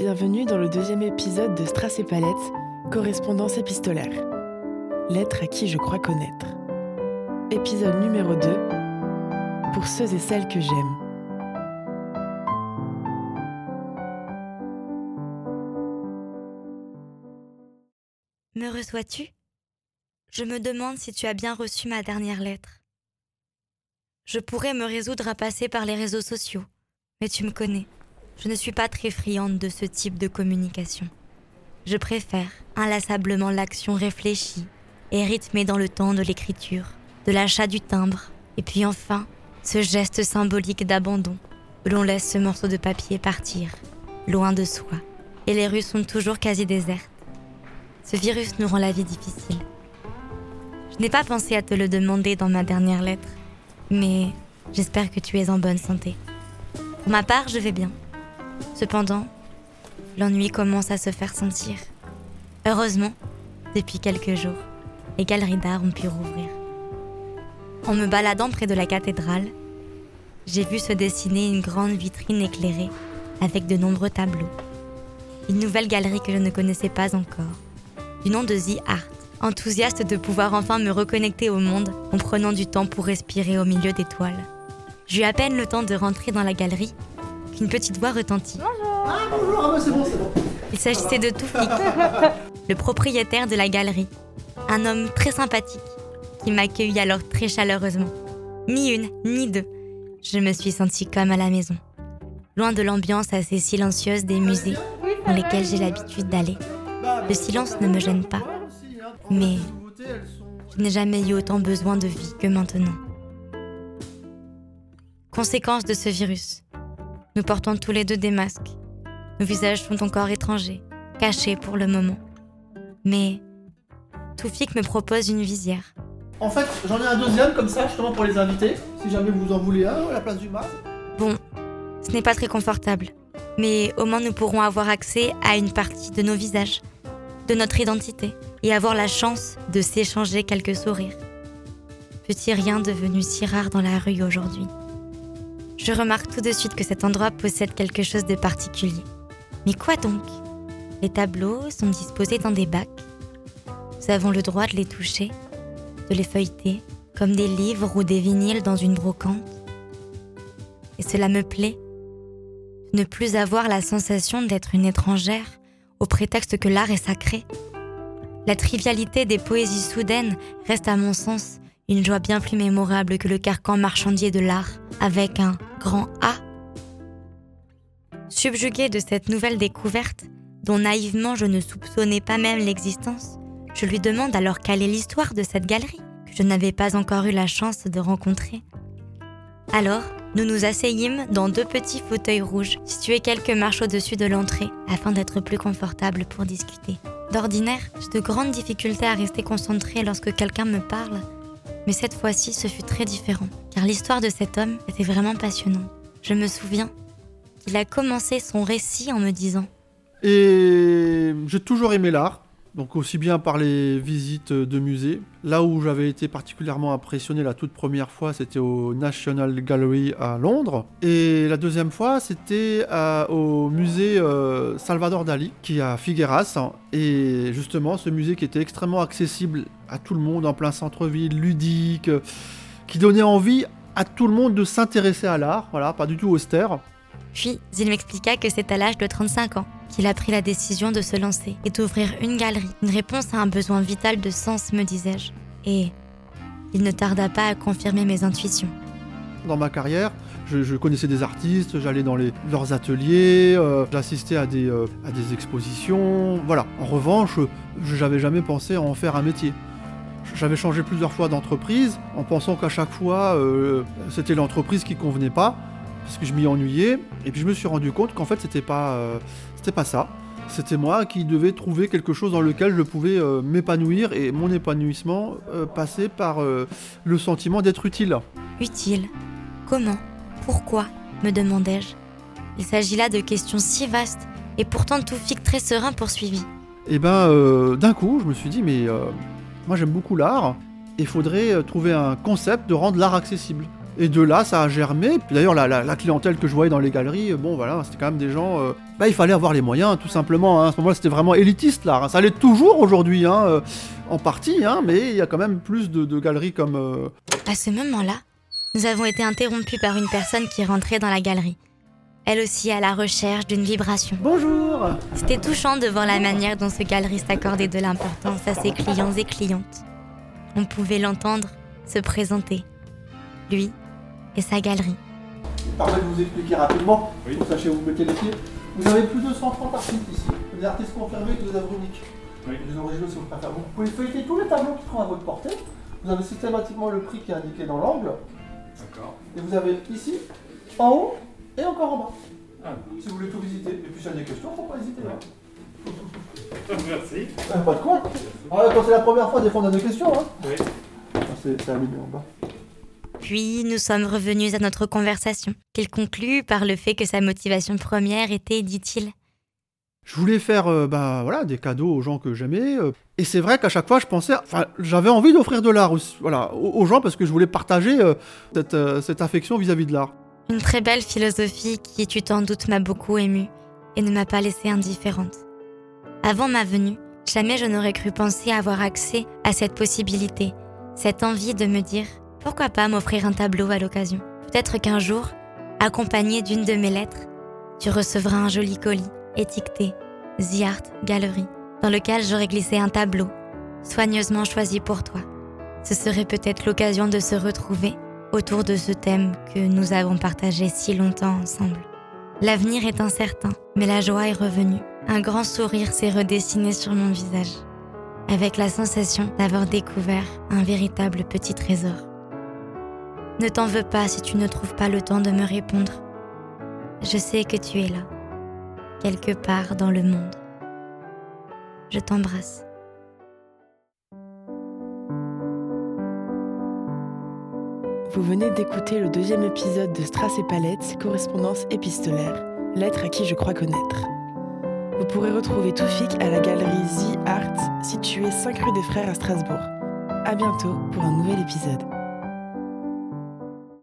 Bienvenue dans le deuxième épisode de Strass et Palette, correspondance épistolaire. Lettre à qui je crois connaître. Épisode numéro 2. Pour ceux et celles que j'aime. Me reçois-tu? Je me demande si tu as bien reçu ma dernière lettre. Je pourrais me résoudre à passer par les réseaux sociaux, mais tu me connais. Je ne suis pas très friande de ce type de communication. Je préfère inlassablement l'action réfléchie et rythmée dans le temps de l'écriture, de l'achat du timbre, et puis enfin, ce geste symbolique d'abandon, où l'on laisse ce morceau de papier partir, loin de soi. Et les rues sont toujours quasi désertes. Ce virus nous rend la vie difficile. Je n'ai pas pensé à te le demander dans ma dernière lettre, mais j'espère que tu es en bonne santé. Pour ma part, je vais bien. Cependant, l'ennui commence à se faire sentir. Heureusement, depuis quelques jours, les galeries d'art ont pu rouvrir. En me baladant près de la cathédrale, j'ai vu se dessiner une grande vitrine éclairée avec de nombreux tableaux. Une nouvelle galerie que je ne connaissais pas encore, du nom de The Art. Enthousiaste de pouvoir enfin me reconnecter au monde en prenant du temps pour respirer au milieu des toiles. J'eus à peine le temps de rentrer dans la galerie qu'une petite voix retentit. Ah bonjour, ah c'est bon, c'est bon. Il s'agissait de Toufik, le propriétaire de la galerie. Un homme très sympathique qui m'accueillit alors très chaleureusement. Ni une, ni deux. Je me suis sentie comme à la maison. Loin de l'ambiance assez silencieuse des musées dans lesquels j'ai l'habitude d'aller. Le silence ne me gêne pas. Mais je n'ai jamais eu autant besoin de vie que maintenant. Conséquence de ce virus. Nous portons tous les deux des masques. Nos visages sont encore étrangers, cachés pour le moment. Mais Toufik me propose une visière. En fait, j'en ai un deuxième comme ça, justement pour les invités. Si jamais vous en voulez un à la place du masque. Bon, ce n'est pas très confortable, mais au moins nous pourrons avoir accès à une partie de nos visages, de notre identité, et avoir la chance de s'échanger quelques sourires. Petit rien devenu si rare dans la rue aujourd'hui. Je remarque tout de suite que cet endroit possède quelque chose de particulier. Mais quoi donc? Les tableaux sont disposés dans des bacs. Nous avons le droit de les toucher, de les feuilleter, comme des livres ou des vinyles dans une brocante. Et cela me plaît. Ne plus avoir la sensation d'être une étrangère au prétexte que l'art est sacré. La trivialité des poésies soudaines reste à mon sens une joie bien plus mémorable que le carcan marchandier de l'art avec un grand A. Subjugué de cette nouvelle découverte, dont naïvement je ne soupçonnais pas même l'existence, je lui demande alors quelle est l'histoire de cette galerie que je n'avais pas encore eu la chance de rencontrer. Alors, nous nous asseyîmes dans deux petits fauteuils rouges situés quelques marches au-dessus de l'entrée afin d'être plus confortables pour discuter. D'ordinaire, j'ai de grandes difficultés à rester concentrée lorsque quelqu'un me parle, mais cette fois-ci ce fut très différent, car l'histoire de cet homme était vraiment passionnante. Je me souviens qu'il a commencé son récit en me disant Et j'ai toujours aimé l'art, donc aussi bien par les visites de musées. Là où j'avais été particulièrement impressionné la toute première fois, c'était au National Gallery à Londres. Et la deuxième fois, c'était au musée euh, Salvador Dali, qui est à Figueras. Et justement, ce musée qui était extrêmement accessible à tout le monde, en plein centre-ville, ludique, euh, qui donnait envie à tout le monde de s'intéresser à l'art, voilà, pas du tout austère. Puis, il m'expliqua que c'est à l'âge de 35 ans qu'il a pris la décision de se lancer et d'ouvrir une galerie, une réponse à un besoin vital de sens, me disais-je. Et il ne tarda pas à confirmer mes intuitions. dans ma carrière. Je, connaissais des artistes, j'allais dans leurs ateliers, euh, j'assistais à des, euh, à des expositions. Voilà. En revanche, je n'avais jamais pensé à en faire un métier. J'avais changé plusieurs fois d'entreprise en pensant qu'à chaque fois euh, c'était l'entreprise qui convenait pas parce que je m'y ennuyais et puis je me suis rendu compte qu'en fait c'était pas euh, c'était pas ça. C'était moi qui devais trouver quelque chose dans lequel je pouvais euh, m'épanouir et mon épanouissement euh, passait par le sentiment d'être utile. Utile Comment? Pourquoi? me demandai-je. Il s'agit là de questions si vastes et pourtant Toufik très serein poursuivit. Et ben euh, d'un coup, je me suis dit, mais moi j'aime beaucoup l'art, et il faudrait trouver un concept de rendre l'art accessible. Et de là, ça a germé. Puis d'ailleurs, la, la- la clientèle que je voyais dans les galeries, euh, bon voilà, c'était quand même des gens. euh, bah, il fallait avoir les moyens, tout simplement. hein. À ce moment-là, c'était vraiment élitiste l'art. hein. Ça l'est toujours aujourd'hui, hein, euh, en partie, hein, mais il y a quand même plus de, de galeries comme. euh, À ce moment-là, nous avons été interrompus par une personne qui rentrait dans la galerie. Elle aussi à la recherche d'une vibration. Bonjour C'était touchant de voir la manière dont ce galeriste accordait de l'importance à ses clients et clientes. On pouvait l'entendre se présenter, lui et sa galerie. Permettez de vous expliquer rapidement, pour que vous sachiez où vous mettez les pieds. Vous avez plus de 130 artistes ici, des artistes confirmés et des œuvres uniques. Les originaux, si vous préférez. Vous pouvez feuilleter tous les tableaux qui seront à votre portée. Vous avez systématiquement le prix qui est indiqué dans l'angle. D'accord. Et vous avez ici, en haut et encore en bas. Ah. Si vous voulez tout visiter. Et puis s'il y a des questions, faut pas hésiter. hein. Merci. Euh, pas de quoi. Ah, quand c'est la première fois, des fois on a des questions. Hein. Oui. Ah, c'est c'est allumé en bas. Puis nous sommes revenus à notre conversation, qu'il conclut par le fait que sa motivation première était, dit-il, Je voulais faire euh, bah, voilà, des cadeaux aux gens que j'aimais. euh, et c'est vrai qu'à chaque fois, je pensais. Enfin, j'avais envie d'offrir de l'art aussi, voilà, aux, gens parce que je voulais partager euh, cette, cette affection vis-à-vis de l'art. une très belle philosophie qui, tu t'en doutes, m'a beaucoup émue et ne m'a pas laissée indifférente. Avant ma venue, jamais je n'aurais cru penser avoir accès à cette possibilité, cette envie de me dire pourquoi pas m'offrir un tableau à l'occasion? Peut-être qu'un jour, accompagné d'une de mes lettres, tu recevras un joli colis étiqueté The Art Gallery, dans lequel j'aurais glissé un tableau, soigneusement choisi pour toi. Ce serait peut-être l'occasion de se retrouver autour de ce thème que nous avons partagé si longtemps ensemble. L'avenir est incertain, mais la joie est revenue. Un grand sourire s'est redessiné sur mon visage, avec la sensation d'avoir découvert un véritable petit trésor. Ne t'en veux pas si tu ne trouves pas le temps de me répondre. Je sais que tu es là, quelque part dans le monde. Je t'embrasse. Vous venez d'écouter le deuxième épisode de Strass et Palette, correspondance épistolaire, lettre à qui je crois connaître. Vous pourrez retrouver Toufik à la galerie The Art, située 5 rue des Frères à Strasbourg. À bientôt pour un nouvel épisode.